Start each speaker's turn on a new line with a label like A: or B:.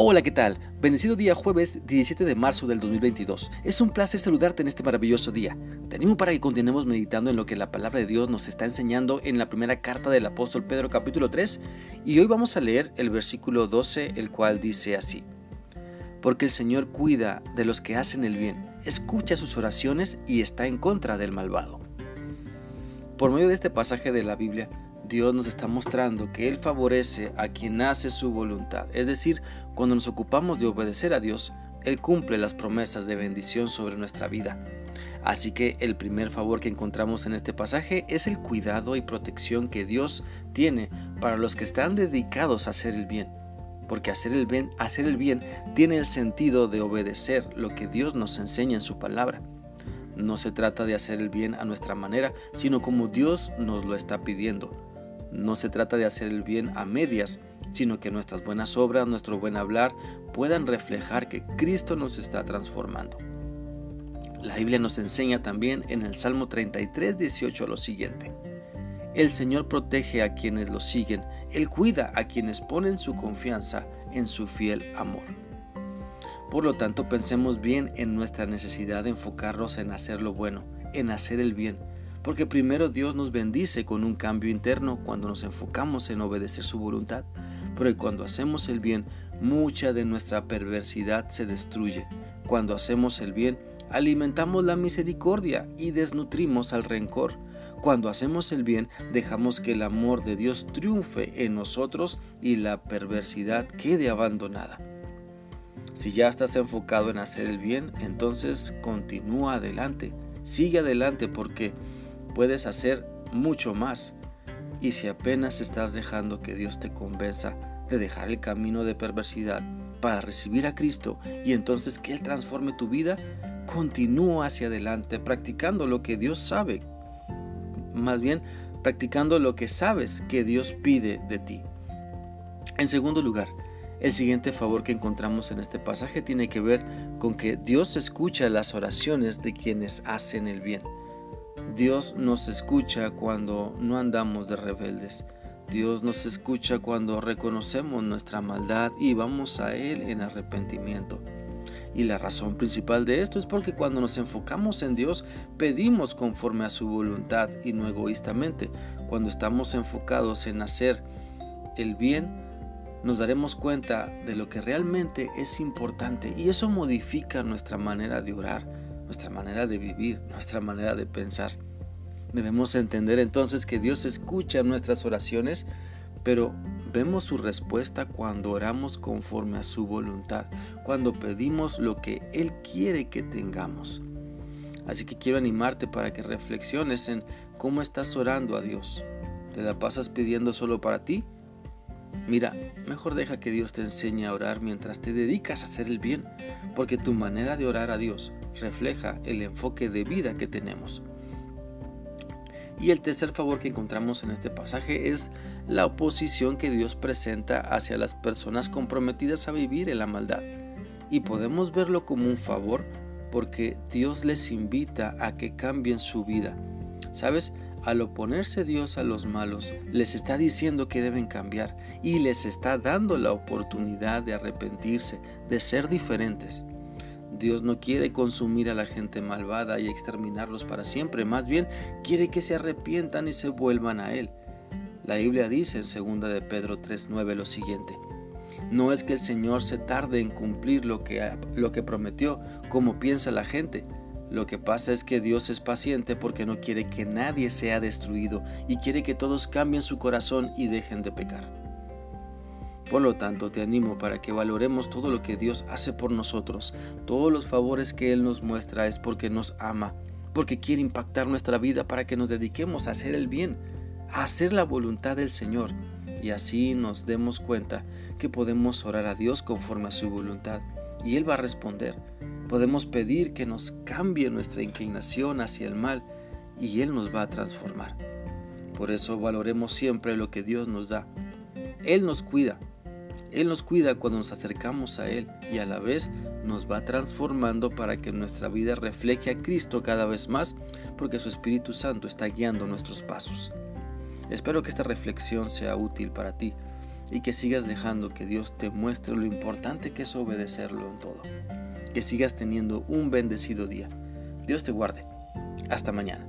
A: Hola, ¿qué tal? Bendecido día jueves 17 de marzo del 2022. Es un placer saludarte en este maravilloso día. Te animo para que continuemos meditando en lo que la palabra de Dios nos está enseñando en la primera carta del apóstol Pedro capítulo 3 y hoy vamos a leer el versículo 12 el cual dice así. Porque el Señor cuida de los que hacen el bien, escucha sus oraciones y está en contra del malvado. Por medio de este pasaje de la Biblia, Dios nos está mostrando que Él favorece a quien hace su voluntad. Es decir, cuando nos ocupamos de obedecer a Dios, Él cumple las promesas de bendición sobre nuestra vida. Así que el primer favor que encontramos en este pasaje es el cuidado y protección que Dios tiene para los que están dedicados a hacer el bien. Porque hacer el bien, hacer el bien tiene el sentido de obedecer lo que Dios nos enseña en su palabra. No se trata de hacer el bien a nuestra manera, sino como Dios nos lo está pidiendo no se trata de hacer el bien a medias, sino que nuestras buenas obras, nuestro buen hablar, puedan reflejar que Cristo nos está transformando. La Biblia nos enseña también en el Salmo 33, 18 lo siguiente. El Señor protege a quienes lo siguen, Él cuida a quienes ponen su confianza en su fiel amor. Por lo tanto, pensemos bien en nuestra necesidad de enfocarnos en hacer lo bueno, en hacer el bien, porque primero Dios nos bendice con un cambio interno cuando nos enfocamos en obedecer su voluntad. Porque cuando hacemos el bien, mucha de nuestra perversidad se destruye. Cuando hacemos el bien, alimentamos la misericordia y desnutrimos al rencor. Cuando hacemos el bien, dejamos que el amor de Dios triunfe en nosotros y la perversidad quede abandonada. Si ya estás enfocado en hacer el bien, entonces continúa adelante. Sigue adelante porque puedes hacer mucho más. Y si apenas estás dejando que Dios te convenza de dejar el camino de perversidad para recibir a Cristo y entonces que Él transforme tu vida, continúa hacia adelante practicando lo que Dios sabe. Más bien, practicando lo que sabes que Dios pide de ti. En segundo lugar, el siguiente favor que encontramos en este pasaje tiene que ver con que Dios escucha las oraciones de quienes hacen el bien. Dios nos escucha cuando no andamos de rebeldes. Dios nos escucha cuando reconocemos nuestra maldad y vamos a Él en arrepentimiento. Y la razón principal de esto es porque cuando nos enfocamos en Dios pedimos conforme a su voluntad y no egoístamente. Cuando estamos enfocados en hacer el bien, nos daremos cuenta de lo que realmente es importante y eso modifica nuestra manera de orar, nuestra manera de vivir, nuestra manera de pensar. Debemos entender entonces que Dios escucha nuestras oraciones, pero vemos su respuesta cuando oramos conforme a su voluntad, cuando pedimos lo que Él quiere que tengamos. Así que quiero animarte para que reflexiones en cómo estás orando a Dios. ¿Te la pasas pidiendo solo para ti? Mira, mejor deja que Dios te enseñe a orar mientras te dedicas a hacer el bien, porque tu manera de orar a Dios refleja el enfoque de vida que tenemos. Y el tercer favor que encontramos en este pasaje es la oposición que Dios presenta hacia las personas comprometidas a vivir en la maldad. Y podemos verlo como un favor porque Dios les invita a que cambien su vida. ¿Sabes? Al oponerse Dios a los malos, les está diciendo que deben cambiar y les está dando la oportunidad de arrepentirse, de ser diferentes. Dios no quiere consumir a la gente malvada y exterminarlos para siempre, más bien quiere que se arrepientan y se vuelvan a Él. La Biblia dice en 2 de Pedro 3:9 lo siguiente: No es que el Señor se tarde en cumplir lo que, lo que prometió, como piensa la gente. Lo que pasa es que Dios es paciente porque no quiere que nadie sea destruido y quiere que todos cambien su corazón y dejen de pecar. Por lo tanto, te animo para que valoremos todo lo que Dios hace por nosotros. Todos los favores que Él nos muestra es porque nos ama, porque quiere impactar nuestra vida para que nos dediquemos a hacer el bien, a hacer la voluntad del Señor. Y así nos demos cuenta que podemos orar a Dios conforme a su voluntad y Él va a responder. Podemos pedir que nos cambie nuestra inclinación hacia el mal y Él nos va a transformar. Por eso valoremos siempre lo que Dios nos da. Él nos cuida, él nos cuida cuando nos acercamos a Él y a la vez nos va transformando para que nuestra vida refleje a Cristo cada vez más porque su Espíritu Santo está guiando nuestros pasos. Espero que esta reflexión sea útil para ti y que sigas dejando que Dios te muestre lo importante que es obedecerlo en todo. Que sigas teniendo un bendecido día. Dios te guarde. Hasta mañana.